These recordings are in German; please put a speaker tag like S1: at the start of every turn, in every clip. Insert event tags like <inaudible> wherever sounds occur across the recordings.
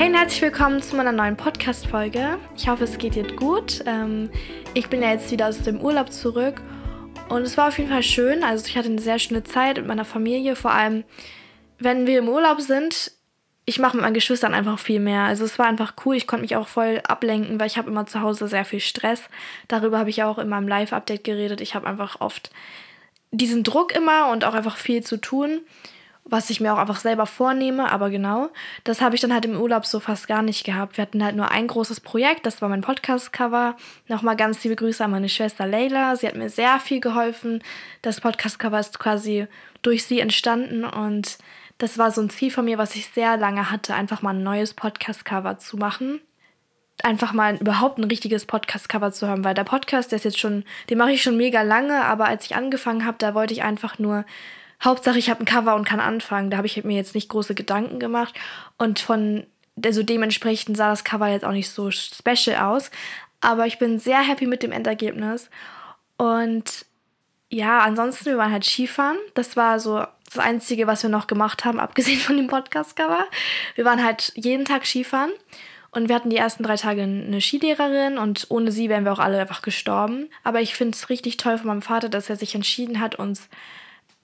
S1: Hey und herzlich willkommen zu meiner neuen Podcast-Folge. Ich hoffe, es geht dir gut. Ähm, ich bin ja jetzt wieder aus dem Urlaub zurück und es war auf jeden Fall schön. Also ich hatte eine sehr schöne Zeit mit meiner Familie, vor allem wenn wir im Urlaub sind. Ich mache mit meinen Geschwistern einfach viel mehr. Also es war einfach cool. Ich konnte mich auch voll ablenken, weil ich habe immer zu Hause sehr viel Stress. Darüber habe ich auch in meinem Live-Update geredet. Ich habe einfach oft diesen Druck immer und auch einfach viel zu tun was ich mir auch einfach selber vornehme, aber genau, das habe ich dann halt im Urlaub so fast gar nicht gehabt. Wir hatten halt nur ein großes Projekt, das war mein Podcast-Cover. Nochmal ganz liebe Grüße an meine Schwester Leila. Sie hat mir sehr viel geholfen. Das Podcast-Cover ist quasi durch sie entstanden und das war so ein Ziel von mir, was ich sehr lange hatte, einfach mal ein neues Podcast-Cover zu machen. Einfach mal überhaupt ein richtiges Podcast-Cover zu haben, weil der Podcast, der ist jetzt schon, den mache ich schon mega lange, aber als ich angefangen habe, da wollte ich einfach nur Hauptsache, ich habe ein Cover und kann anfangen. Da habe ich mir jetzt nicht große Gedanken gemacht. Und von, also dementsprechend sah das Cover jetzt auch nicht so special aus. Aber ich bin sehr happy mit dem Endergebnis. Und ja, ansonsten, wir waren halt Skifahren. Das war so das Einzige, was wir noch gemacht haben, <laughs> abgesehen von dem Podcast-Cover. Wir waren halt jeden Tag Skifahren. Und wir hatten die ersten drei Tage eine Skilehrerin und ohne sie wären wir auch alle einfach gestorben. Aber ich finde es richtig toll von meinem Vater, dass er sich entschieden hat, uns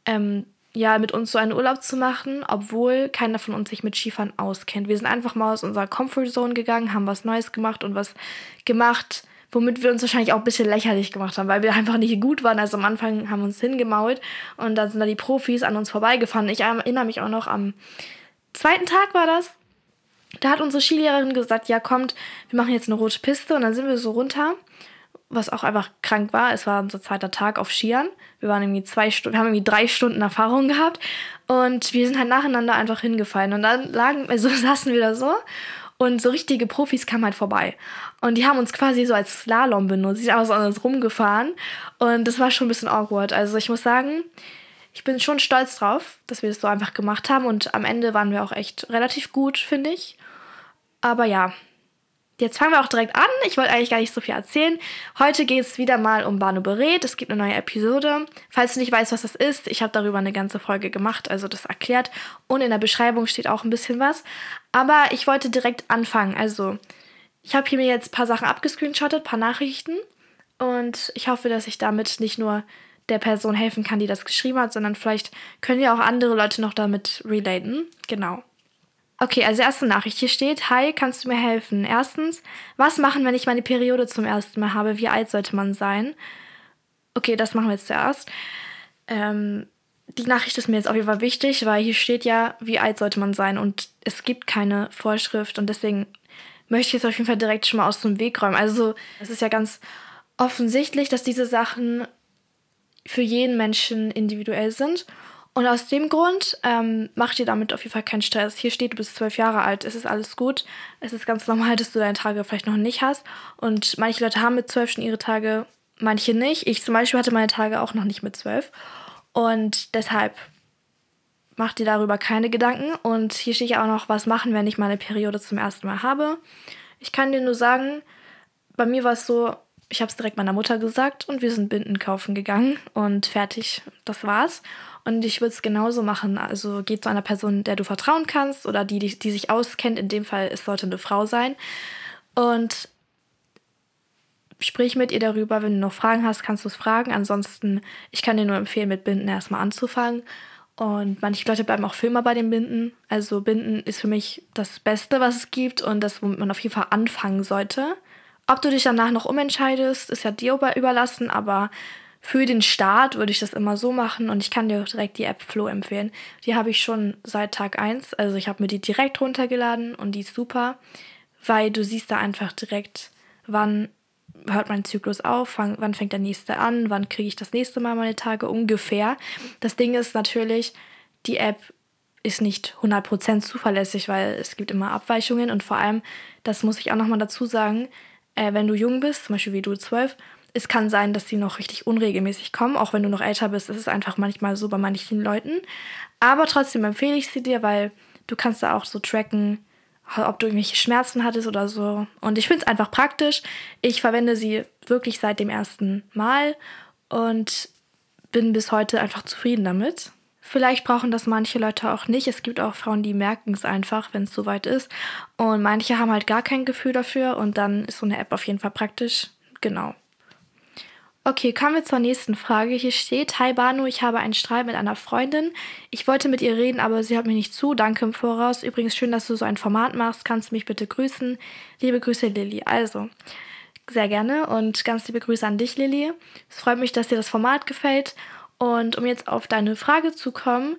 S1: ähm, ja, mit uns so einen Urlaub zu machen, obwohl keiner von uns sich mit Skifahren auskennt. Wir sind einfach mal aus unserer Comfortzone gegangen, haben was Neues gemacht und was gemacht, womit wir uns wahrscheinlich auch ein bisschen lächerlich gemacht haben, weil wir <laughs> einfach nicht gut waren. Also am Anfang haben wir uns hingemault und dann sind da die Profis an uns vorbeigefahren. Ich erinnere mich auch noch am zweiten Tag war das. Da hat unsere Skilehrerin gesagt, ja kommt, wir machen jetzt eine rote Piste und dann sind wir so runter was auch einfach krank war. Es war unser zweiter Tag auf Skiern. Wir waren irgendwie zwei Stunden, haben irgendwie drei Stunden Erfahrung gehabt und wir sind halt nacheinander einfach hingefallen. Und dann lagen, also <laughs> saßen wir da so und so richtige Profis kamen halt vorbei. Und die haben uns quasi so als Slalom benutzt. Die sind einfach so an uns rumgefahren. Und das war schon ein bisschen awkward. Also ich muss sagen, ich bin schon stolz drauf, dass wir das so einfach gemacht haben. Und am Ende waren wir auch echt relativ gut, finde ich. Aber ja, Jetzt fangen wir auch direkt an. Ich wollte eigentlich gar nicht so viel erzählen. Heute geht es wieder mal um Banu Berät. Es gibt eine neue Episode. Falls du nicht weißt, was das ist, ich habe darüber eine ganze Folge gemacht, also das erklärt. Und in der Beschreibung steht auch ein bisschen was. Aber ich wollte direkt anfangen. Also, ich habe hier mir jetzt ein paar Sachen abgescreenshottet, ein paar Nachrichten. Und ich hoffe, dass ich damit nicht nur der Person helfen kann, die das geschrieben hat, sondern vielleicht können ja auch andere Leute noch damit relaten. Genau. Okay, also erste Nachricht. Hier steht, hi, kannst du mir helfen? Erstens, was machen, wenn ich meine Periode zum ersten Mal habe? Wie alt sollte man sein? Okay, das machen wir jetzt zuerst. Ähm, die Nachricht ist mir jetzt auf jeden Fall wichtig, weil hier steht ja, wie alt sollte man sein und es gibt keine Vorschrift und deswegen möchte ich jetzt auf jeden Fall direkt schon mal aus dem Weg räumen. Also es ist ja ganz offensichtlich, dass diese Sachen für jeden Menschen individuell sind und aus dem Grund ähm, mach dir damit auf jeden Fall keinen Stress. Hier steht, du bist zwölf Jahre alt, es ist alles gut. Es ist ganz normal, dass du deine Tage vielleicht noch nicht hast. Und manche Leute haben mit zwölf schon ihre Tage, manche nicht. Ich zum Beispiel hatte meine Tage auch noch nicht mit zwölf. Und deshalb mach dir darüber keine Gedanken. Und hier steht ja auch noch, was machen, wenn ich meine Periode zum ersten Mal habe. Ich kann dir nur sagen, bei mir war es so, ich habe es direkt meiner Mutter gesagt und wir sind Binden kaufen gegangen und fertig, das war's. Und ich würde es genauso machen. Also geh zu einer Person, der du vertrauen kannst oder die, die, die sich auskennt. In dem Fall, es sollte eine Frau sein. Und sprich mit ihr darüber. Wenn du noch Fragen hast, kannst du es fragen. Ansonsten, ich kann dir nur empfehlen, mit Binden erstmal anzufangen. Und manche Leute bleiben auch für immer bei den Binden. Also Binden ist für mich das Beste, was es gibt und das, womit man auf jeden Fall anfangen sollte. Ob du dich danach noch umentscheidest, ist ja dir überlassen, aber für den Start würde ich das immer so machen und ich kann dir direkt die App Flow empfehlen. Die habe ich schon seit Tag 1. Also ich habe mir die direkt runtergeladen und die ist super, weil du siehst da einfach direkt, wann hört mein Zyklus auf, wann fängt der nächste an, wann kriege ich das nächste Mal meine Tage ungefähr. Das Ding ist natürlich, die App ist nicht 100% zuverlässig, weil es gibt immer Abweichungen und vor allem, das muss ich auch nochmal dazu sagen, äh, wenn du jung bist, zum Beispiel wie du 12, es kann sein, dass sie noch richtig unregelmäßig kommen, auch wenn du noch älter bist. Ist einfach manchmal so bei manchen Leuten. Aber trotzdem empfehle ich sie dir, weil du kannst da auch so tracken, ob du irgendwelche Schmerzen hattest oder so. Und ich finde es einfach praktisch. Ich verwende sie wirklich seit dem ersten Mal und bin bis heute einfach zufrieden damit. Vielleicht brauchen das manche Leute auch nicht. Es gibt auch Frauen, die merken es einfach, wenn es soweit ist. Und manche haben halt gar kein Gefühl dafür und dann ist so eine App auf jeden Fall praktisch. Genau. Okay, kommen wir zur nächsten Frage. Hier steht, Hi Banu, ich habe einen Streit mit einer Freundin. Ich wollte mit ihr reden, aber sie hört mir nicht zu. Danke im Voraus. Übrigens schön, dass du so ein Format machst. Kannst du mich bitte grüßen? Liebe Grüße, Lilly. Also, sehr gerne und ganz liebe Grüße an dich, Lilly. Es freut mich, dass dir das Format gefällt und um jetzt auf deine Frage zu kommen,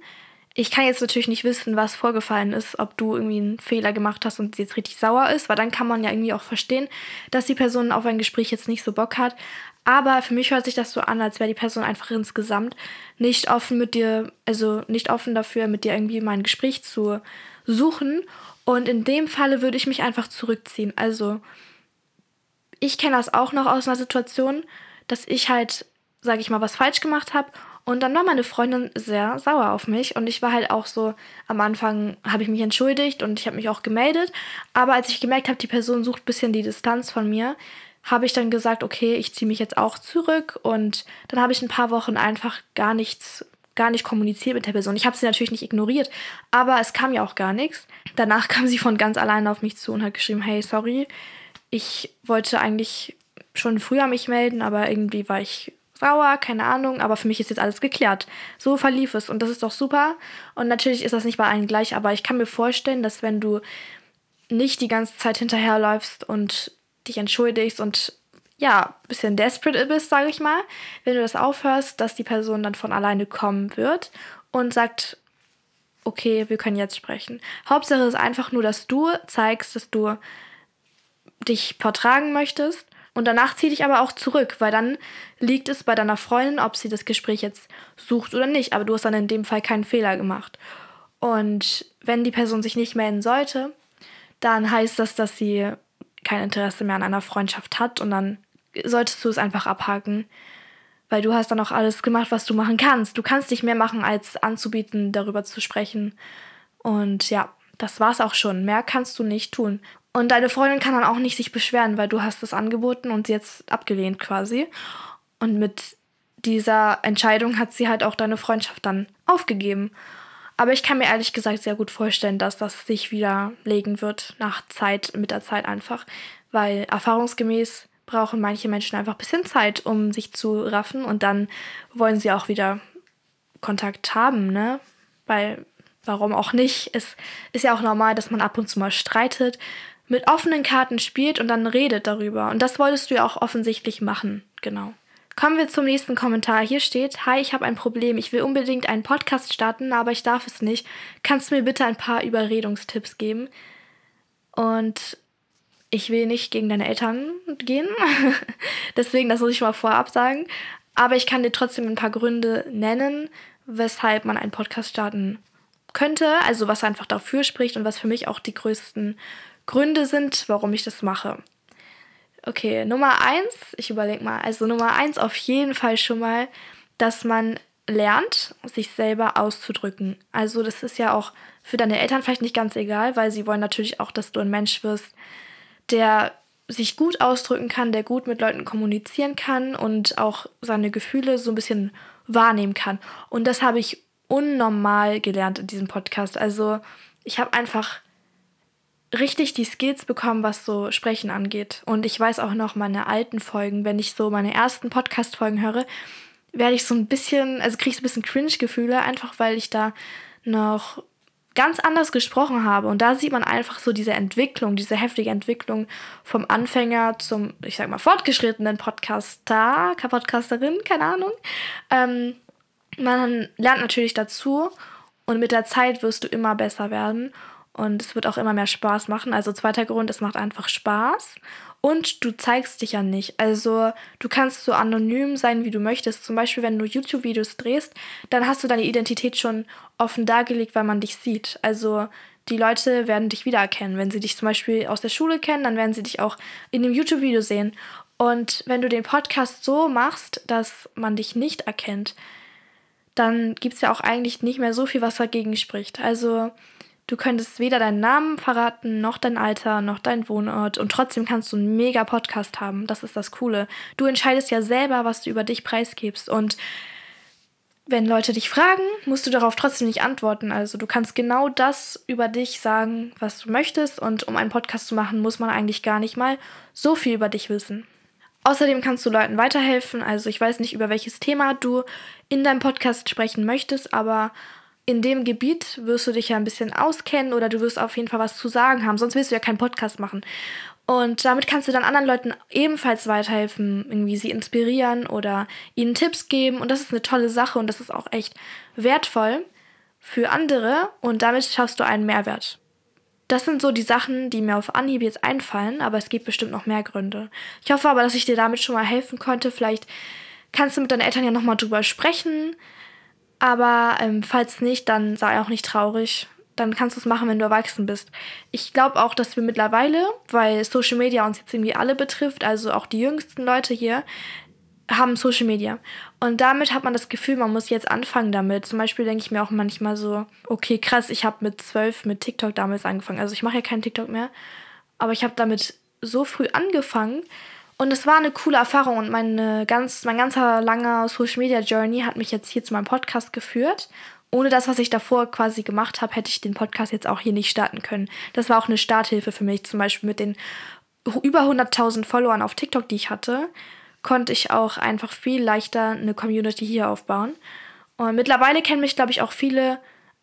S1: ich kann jetzt natürlich nicht wissen, was vorgefallen ist, ob du irgendwie einen Fehler gemacht hast und sie jetzt richtig sauer ist, weil dann kann man ja irgendwie auch verstehen, dass die Person auf ein Gespräch jetzt nicht so Bock hat. Aber für mich hört sich das so an, als wäre die Person einfach insgesamt nicht offen mit dir, also nicht offen dafür, mit dir irgendwie mal ein Gespräch zu suchen. Und in dem Falle würde ich mich einfach zurückziehen. Also, ich kenne das auch noch aus einer Situation, dass ich halt sage ich mal, was falsch gemacht habe. Und dann war meine Freundin sehr sauer auf mich und ich war halt auch so, am Anfang habe ich mich entschuldigt und ich habe mich auch gemeldet. Aber als ich gemerkt habe, die Person sucht ein bisschen die Distanz von mir, habe ich dann gesagt, okay, ich ziehe mich jetzt auch zurück und dann habe ich ein paar Wochen einfach gar nichts, gar nicht kommuniziert mit der Person. Ich habe sie natürlich nicht ignoriert, aber es kam ja auch gar nichts. Danach kam sie von ganz alleine auf mich zu und hat geschrieben, hey, sorry, ich wollte eigentlich schon früher mich melden, aber irgendwie war ich sauer, keine Ahnung, aber für mich ist jetzt alles geklärt. So verlief es und das ist doch super. Und natürlich ist das nicht bei allen gleich, aber ich kann mir vorstellen, dass wenn du nicht die ganze Zeit hinterherläufst und dich entschuldigst und ja, ein bisschen desperate bist, sage ich mal, wenn du das aufhörst, dass die Person dann von alleine kommen wird und sagt, okay, wir können jetzt sprechen. Hauptsache ist einfach nur, dass du zeigst, dass du dich vertragen möchtest und danach zieh dich aber auch zurück, weil dann liegt es bei deiner Freundin, ob sie das Gespräch jetzt sucht oder nicht. Aber du hast dann in dem Fall keinen Fehler gemacht. Und wenn die Person sich nicht melden sollte, dann heißt das, dass sie kein Interesse mehr an einer Freundschaft hat und dann solltest du es einfach abhaken. Weil du hast dann auch alles gemacht, was du machen kannst. Du kannst nicht mehr machen, als anzubieten, darüber zu sprechen. Und ja, das war's auch schon. Mehr kannst du nicht tun. Und deine Freundin kann dann auch nicht sich beschweren, weil du hast es angeboten und sie jetzt abgelehnt quasi. Und mit dieser Entscheidung hat sie halt auch deine Freundschaft dann aufgegeben. Aber ich kann mir ehrlich gesagt sehr gut vorstellen, dass das sich wieder legen wird nach Zeit, mit der Zeit einfach. Weil erfahrungsgemäß brauchen manche Menschen einfach ein bisschen Zeit, um sich zu raffen und dann wollen sie auch wieder Kontakt haben, ne? Weil, warum auch nicht? Es ist ja auch normal, dass man ab und zu mal streitet mit offenen Karten spielt und dann redet darüber. Und das wolltest du ja auch offensichtlich machen. Genau. Kommen wir zum nächsten Kommentar. Hier steht, Hi, ich habe ein Problem. Ich will unbedingt einen Podcast starten, aber ich darf es nicht. Kannst du mir bitte ein paar Überredungstipps geben? Und ich will nicht gegen deine Eltern gehen. <laughs> Deswegen, das muss ich mal vorab sagen. Aber ich kann dir trotzdem ein paar Gründe nennen, weshalb man einen Podcast starten könnte. Also was einfach dafür spricht und was für mich auch die größten Gründe sind, warum ich das mache. Okay, Nummer eins, ich überlege mal, also Nummer eins auf jeden Fall schon mal, dass man lernt, sich selber auszudrücken. Also das ist ja auch für deine Eltern vielleicht nicht ganz egal, weil sie wollen natürlich auch, dass du ein Mensch wirst, der sich gut ausdrücken kann, der gut mit Leuten kommunizieren kann und auch seine Gefühle so ein bisschen wahrnehmen kann. Und das habe ich unnormal gelernt in diesem Podcast. Also ich habe einfach richtig die Skills bekommen, was so Sprechen angeht. Und ich weiß auch noch meine alten Folgen, wenn ich so meine ersten Podcast-Folgen höre, werde ich so ein bisschen, also kriege ich so ein bisschen Cringe-Gefühle, einfach weil ich da noch ganz anders gesprochen habe. Und da sieht man einfach so diese Entwicklung, diese heftige Entwicklung vom Anfänger zum, ich sag mal, fortgeschrittenen Podcaster, Podcasterin, keine Ahnung. Ähm, man lernt natürlich dazu und mit der Zeit wirst du immer besser werden. Und es wird auch immer mehr Spaß machen. Also zweiter Grund, es macht einfach Spaß. Und du zeigst dich ja nicht. Also du kannst so anonym sein, wie du möchtest. Zum Beispiel, wenn du YouTube-Videos drehst, dann hast du deine Identität schon offen dargelegt, weil man dich sieht. Also die Leute werden dich wiedererkennen. Wenn sie dich zum Beispiel aus der Schule kennen, dann werden sie dich auch in dem YouTube-Video sehen. Und wenn du den Podcast so machst, dass man dich nicht erkennt, dann gibt es ja auch eigentlich nicht mehr so viel, was dagegen spricht. Also Du könntest weder deinen Namen verraten, noch dein Alter, noch dein Wohnort und trotzdem kannst du einen mega Podcast haben. Das ist das Coole. Du entscheidest ja selber, was du über dich preisgibst und wenn Leute dich fragen, musst du darauf trotzdem nicht antworten. Also du kannst genau das über dich sagen, was du möchtest. Und um einen Podcast zu machen, muss man eigentlich gar nicht mal so viel über dich wissen. Außerdem kannst du Leuten weiterhelfen. Also ich weiß nicht, über welches Thema du in deinem Podcast sprechen möchtest, aber in dem Gebiet wirst du dich ja ein bisschen auskennen oder du wirst auf jeden Fall was zu sagen haben. Sonst willst du ja keinen Podcast machen. Und damit kannst du dann anderen Leuten ebenfalls weiterhelfen, irgendwie sie inspirieren oder ihnen Tipps geben. Und das ist eine tolle Sache und das ist auch echt wertvoll für andere und damit schaffst du einen Mehrwert. Das sind so die Sachen, die mir auf Anhieb jetzt einfallen, aber es gibt bestimmt noch mehr Gründe. Ich hoffe aber, dass ich dir damit schon mal helfen konnte. Vielleicht kannst du mit deinen Eltern ja nochmal drüber sprechen. Aber ähm, falls nicht, dann sei auch nicht traurig. Dann kannst du es machen, wenn du erwachsen bist. Ich glaube auch, dass wir mittlerweile, weil Social Media uns jetzt irgendwie alle betrifft, also auch die jüngsten Leute hier, haben Social Media. Und damit hat man das Gefühl, man muss jetzt anfangen damit. Zum Beispiel denke ich mir auch manchmal so, okay, krass, ich habe mit zwölf mit TikTok damals angefangen. Also ich mache ja keinen TikTok mehr, aber ich habe damit so früh angefangen. Und es war eine coole Erfahrung und meine ganz, mein ganzer langer Social Media Journey hat mich jetzt hier zu meinem Podcast geführt. Ohne das, was ich davor quasi gemacht habe, hätte ich den Podcast jetzt auch hier nicht starten können. Das war auch eine Starthilfe für mich, zum Beispiel mit den über 100.000 Followern auf TikTok, die ich hatte konnte ich auch einfach viel leichter eine Community hier aufbauen. Und mittlerweile kennen mich, glaube ich, auch viele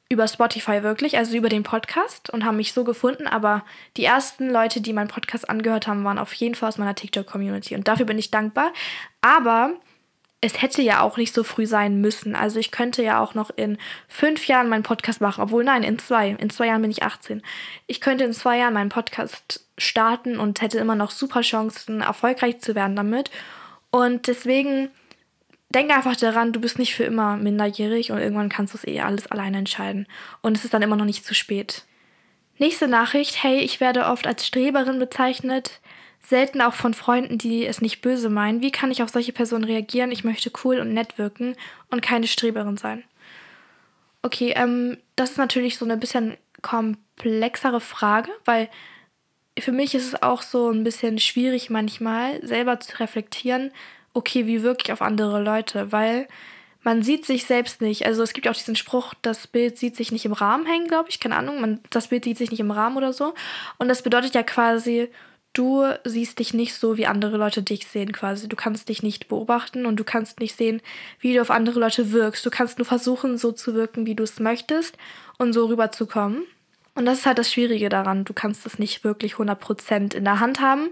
S1: über Spotify wirklich, also über den Podcast und haben mich so gefunden. Aber die ersten Leute, die meinen Podcast angehört haben, waren auf jeden Fall aus meiner TikTok-Community. Und dafür bin ich dankbar. Aber es hätte ja auch nicht so früh sein müssen. Also ich könnte ja auch noch in fünf Jahren meinen Podcast machen. Obwohl, nein, in zwei. In zwei Jahren bin ich 18. Ich könnte in zwei Jahren meinen Podcast starten und hätte immer noch super Chancen, erfolgreich zu werden damit. Und deswegen denk einfach daran, du bist nicht für immer minderjährig und irgendwann kannst du es eh alles alleine entscheiden. Und es ist dann immer noch nicht zu spät. Nächste Nachricht. Hey, ich werde oft als Streberin bezeichnet. Selten auch von Freunden, die es nicht böse meinen. Wie kann ich auf solche Personen reagieren? Ich möchte cool und nett wirken und keine Streberin sein. Okay, ähm, das ist natürlich so eine bisschen komplexere Frage, weil für mich ist es auch so ein bisschen schwierig manchmal, selber zu reflektieren, okay, wie wirke ich auf andere Leute, weil man sieht sich selbst nicht. Also es gibt ja auch diesen Spruch, das Bild sieht sich nicht im Rahmen hängen, glaube ich, keine Ahnung, man, das Bild sieht sich nicht im Rahmen oder so. Und das bedeutet ja quasi, du siehst dich nicht so, wie andere Leute dich sehen quasi. Du kannst dich nicht beobachten und du kannst nicht sehen, wie du auf andere Leute wirkst. Du kannst nur versuchen, so zu wirken, wie du es möchtest und so rüberzukommen. Und das ist halt das Schwierige daran. Du kannst es nicht wirklich 100% in der Hand haben,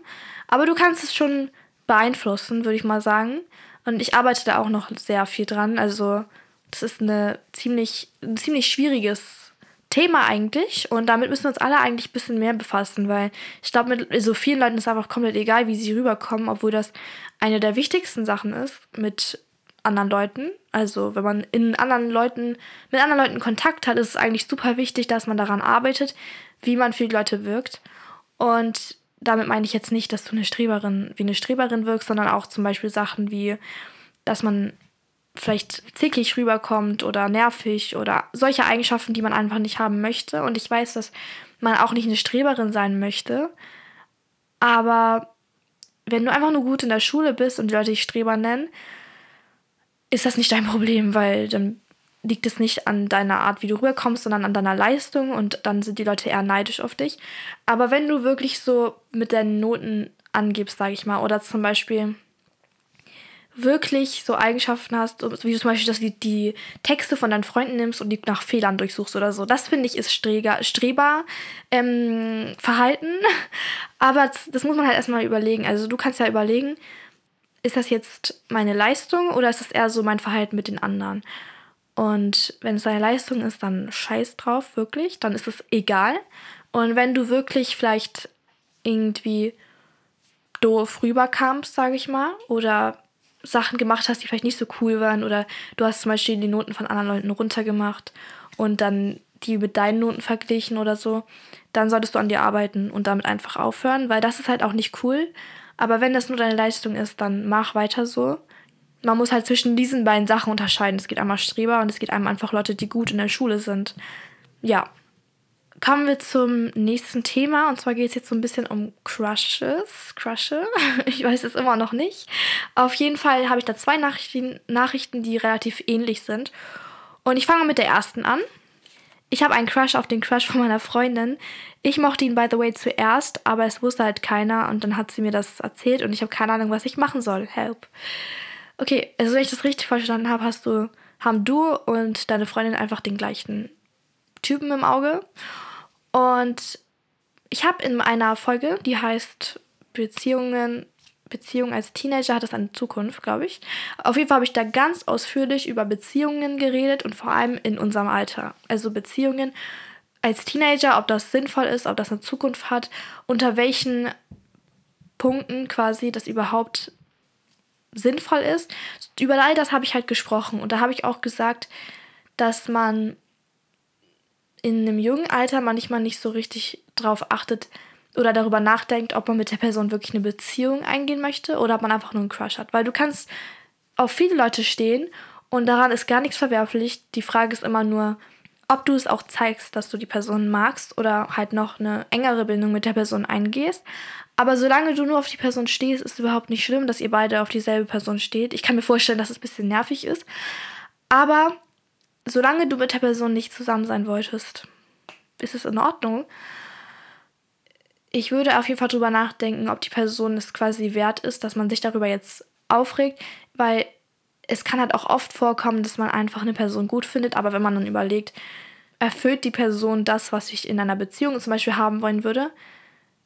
S1: aber du kannst es schon beeinflussen, würde ich mal sagen. Und ich arbeite da auch noch sehr viel dran. Also, das ist eine ziemlich, ein ziemlich schwieriges Thema eigentlich. Und damit müssen wir uns alle eigentlich ein bisschen mehr befassen, weil ich glaube, mit so vielen Leuten ist einfach komplett egal, wie sie rüberkommen, obwohl das eine der wichtigsten Sachen ist, mit anderen Leuten. Also wenn man in anderen Leuten, mit anderen Leuten Kontakt hat, ist es eigentlich super wichtig, dass man daran arbeitet, wie man für die Leute wirkt. Und damit meine ich jetzt nicht, dass du eine Streberin wie eine Streberin wirkst, sondern auch zum Beispiel Sachen wie, dass man vielleicht zickig rüberkommt oder nervig oder solche Eigenschaften, die man einfach nicht haben möchte. Und ich weiß, dass man auch nicht eine Streberin sein möchte. Aber wenn du einfach nur gut in der Schule bist und die Leute dich Streber nennen, ist das nicht dein Problem, weil dann liegt es nicht an deiner Art, wie du rüberkommst, sondern an deiner Leistung und dann sind die Leute eher neidisch auf dich. Aber wenn du wirklich so mit deinen Noten angibst, sage ich mal, oder zum Beispiel wirklich so Eigenschaften hast, wie du zum Beispiel, dass du die Texte von deinen Freunden nimmst und die nach Fehlern durchsuchst oder so. Das finde ich ist Streber, Streber ähm, Verhalten. <laughs> Aber das muss man halt erstmal überlegen. Also du kannst ja überlegen, ist das jetzt meine Leistung oder ist das eher so mein Verhalten mit den anderen? Und wenn es deine Leistung ist, dann scheiß drauf, wirklich. Dann ist es egal. Und wenn du wirklich vielleicht irgendwie doof rüberkamst, sage ich mal, oder Sachen gemacht hast, die vielleicht nicht so cool waren, oder du hast zum Beispiel die Noten von anderen Leuten runtergemacht und dann die mit deinen Noten verglichen oder so, dann solltest du an dir arbeiten und damit einfach aufhören, weil das ist halt auch nicht cool. Aber wenn das nur deine Leistung ist, dann mach weiter so. Man muss halt zwischen diesen beiden Sachen unterscheiden. Es geht einmal Streber und es geht einmal einfach Leute, die gut in der Schule sind. Ja. kommen wir zum nächsten Thema. Und zwar geht es jetzt so ein bisschen um Crushes. Crushe? <laughs> Ich weiß es immer noch nicht. Auf jeden Fall habe ich da zwei Nachrichten, Nachrichten, die relativ ähnlich sind. Und ich fange mit der ersten an. Ich habe einen Crush auf den Crush von meiner Freundin. Ich mochte ihn, by the way, zuerst, aber es wusste halt keiner. Und dann hat sie mir das erzählt und ich habe keine Ahnung, was ich machen soll. Help. Okay, also wenn ich das richtig verstanden habe, hast du, haben du und deine Freundin einfach den gleichen Typen im Auge. Und ich habe in einer Folge, die heißt Beziehungen, Beziehung als Teenager hat es eine Zukunft, glaube ich. Auf jeden Fall habe ich da ganz ausführlich über Beziehungen geredet und vor allem in unserem Alter. Also Beziehungen als Teenager, ob das sinnvoll ist, ob das eine Zukunft hat, unter welchen Punkten quasi das überhaupt sinnvoll ist. Über all das habe ich halt gesprochen und da habe ich auch gesagt, dass man in einem jungen Alter manchmal nicht so richtig drauf achtet oder darüber nachdenkt, ob man mit der Person wirklich eine Beziehung eingehen möchte oder ob man einfach nur einen Crush hat. Weil du kannst auf viele Leute stehen und daran ist gar nichts verwerflich. Die Frage ist immer nur, ob du es auch zeigst, dass du die Person magst oder halt noch eine engere Bindung mit der Person eingehst. Aber solange du nur auf die Person stehst, ist es überhaupt nicht schlimm, dass ihr beide auf dieselbe Person steht. Ich kann mir vorstellen, dass es ein bisschen nervig ist. Aber solange du mit der Person nicht zusammen sein wolltest, ist es in Ordnung. Ich würde auf jeden Fall drüber nachdenken, ob die Person es quasi wert ist, dass man sich darüber jetzt aufregt, weil es kann halt auch oft vorkommen, dass man einfach eine Person gut findet, aber wenn man dann überlegt, erfüllt die Person das, was ich in einer Beziehung zum Beispiel haben wollen würde,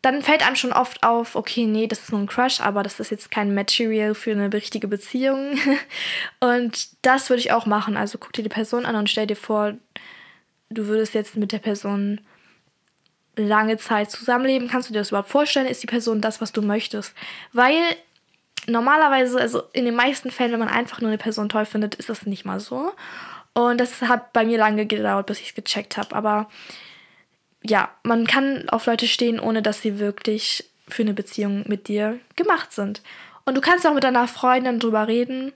S1: dann fällt einem schon oft auf, okay, nee, das ist nur ein Crush, aber das ist jetzt kein Material für eine richtige Beziehung. <laughs> Und das würde ich auch machen. Also guck dir die Person an und stell dir vor, du würdest jetzt mit der Person lange Zeit zusammenleben. Kannst du dir das überhaupt vorstellen? Ist die Person das, was du möchtest? Weil normalerweise, also in den meisten Fällen, wenn man einfach nur eine Person toll findet, ist das nicht mal so. Und das hat bei mir lange gedauert, bis ich es gecheckt habe. Aber ja, man kann auf Leute stehen, ohne dass sie wirklich für eine Beziehung mit dir gemacht sind. Und du kannst auch mit deiner Freundin drüber reden,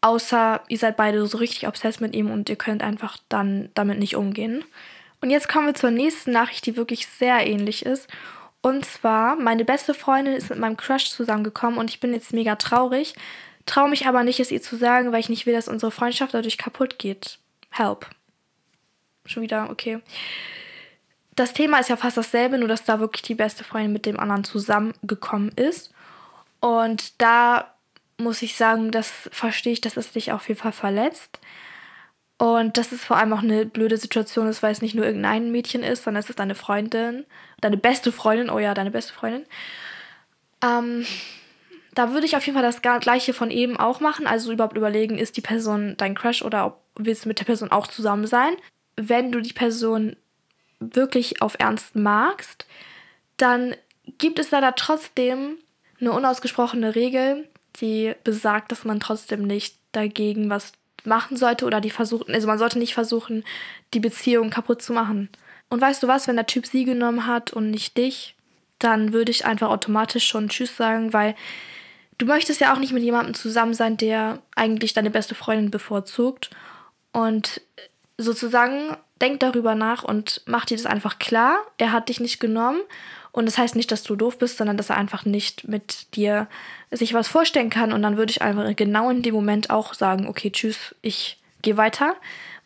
S1: außer ihr seid beide so richtig obsessed mit ihm und ihr könnt einfach dann damit nicht umgehen. Und jetzt kommen wir zur nächsten Nachricht, die wirklich sehr ähnlich ist. Und zwar, meine beste Freundin ist mit meinem Crush zusammengekommen und ich bin jetzt mega traurig. Traue mich aber nicht, es ihr zu sagen, weil ich nicht will, dass unsere Freundschaft dadurch kaputt geht. Help. Schon wieder, okay das Thema ist ja fast dasselbe, nur dass da wirklich die beste Freundin mit dem anderen zusammengekommen ist. Und da muss ich sagen, das verstehe ich, dass es dich auf jeden Fall verletzt. Und dass es vor allem auch eine blöde Situation ist, weil es nicht nur irgendein Mädchen ist, sondern es ist deine Freundin, deine beste Freundin, oh ja, deine beste Freundin. Ähm, da würde ich auf jeden Fall das gleiche von eben auch machen. Also überhaupt überlegen, ist die Person dein Crush oder ob, willst du mit der Person auch zusammen sein? Wenn du die Person wirklich auf Ernst magst, dann gibt es leider trotzdem eine unausgesprochene Regel, die besagt, dass man trotzdem nicht dagegen was machen sollte oder die versuchen, also man sollte nicht versuchen, die Beziehung kaputt zu machen. Und weißt du was, wenn der Typ sie genommen hat und nicht dich, dann würde ich einfach automatisch schon Tschüss sagen, weil du möchtest ja auch nicht mit jemandem zusammen sein, der eigentlich deine beste Freundin bevorzugt. Und sozusagen denk darüber nach und mach dir das einfach klar. Er hat dich nicht genommen. Und das heißt nicht, dass du doof bist, sondern dass er einfach nicht mit dir sich was vorstellen kann. Und dann würde ich einfach genau in dem Moment auch sagen, okay, tschüss, ich gehe weiter.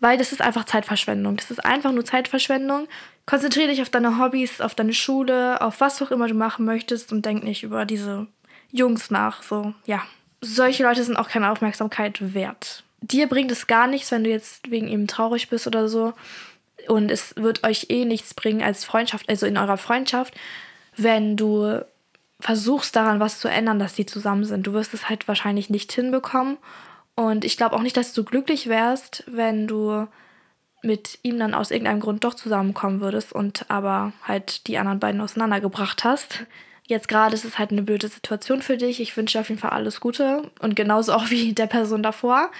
S1: Weil das ist einfach Zeitverschwendung. Das ist einfach nur Zeitverschwendung. Konzentriere dich auf deine Hobbys, auf deine Schule, auf was auch immer du machen möchtest und denk nicht über diese Jungs nach. So, ja. Solche Leute sind auch keine Aufmerksamkeit wert dir bringt es gar nichts, wenn du jetzt wegen ihm traurig bist oder so. Und es wird euch eh nichts bringen als Freundschaft, also in eurer Freundschaft, wenn du versuchst daran was zu ändern, dass die zusammen sind. Du wirst es halt wahrscheinlich nicht hinbekommen. Und ich glaube auch nicht, dass du glücklich wärst, wenn du mit ihm dann aus irgendeinem Grund doch zusammenkommen würdest und aber halt die anderen beiden auseinandergebracht hast. Jetzt gerade ist es halt eine blöde Situation für dich. Ich wünsche dir auf jeden Fall alles Gute und genauso auch wie der Person davor.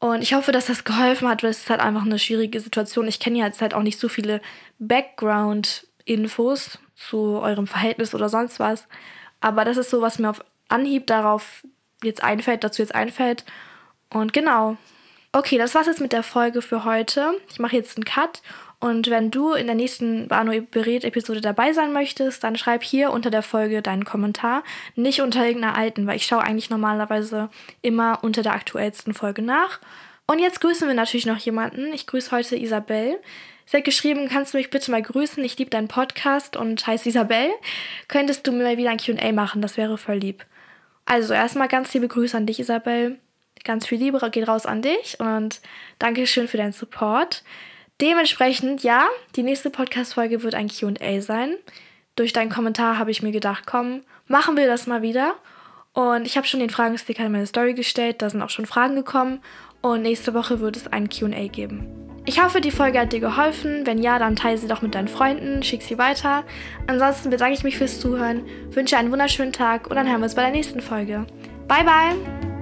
S1: Und ich hoffe, dass das geholfen hat, weil es ist halt einfach eine schwierige Situation. Ich kenne ja jetzt halt auch nicht so viele Background-Infos zu eurem Verhältnis oder sonst was. Aber das ist so, was mir auf Anhieb darauf jetzt einfällt, dazu jetzt einfällt. Und genau. Okay, das war's jetzt mit der Folge für heute. Ich mache jetzt einen Cut Und wenn du in der nächsten Bano berät Episode dabei sein möchtest, dann schreib hier unter der Folge deinen Kommentar, nicht unter irgendeiner alten, weil ich schaue eigentlich normalerweise immer unter der aktuellsten Folge nach. Und jetzt grüßen wir natürlich noch jemanden. Ich grüße heute Isabel. Sie hat geschrieben, kannst du mich bitte mal grüßen? Ich liebe deinen Podcast und heiße Isabel. Könntest du mir mal wieder ein QA machen? Das wäre voll lieb. Also erstmal ganz liebe Grüße an dich, Isabel. Ganz viel Liebe geht raus an dich und danke schön für deinen Support. Dementsprechend, ja, die nächste Podcast-Folge wird ein QA sein. Durch deinen Kommentar habe ich mir gedacht, komm, machen wir das mal wieder. Und ich habe schon den Fragensticker in meine Story gestellt, da sind auch schon Fragen gekommen. Und nächste Woche wird es ein QA geben. Ich hoffe, die Folge hat dir geholfen. Wenn ja, dann teile sie doch mit deinen Freunden, schick sie weiter. Ansonsten bedanke ich mich fürs Zuhören, wünsche einen wunderschönen Tag und dann hören wir uns bei der nächsten Folge. Bye, bye!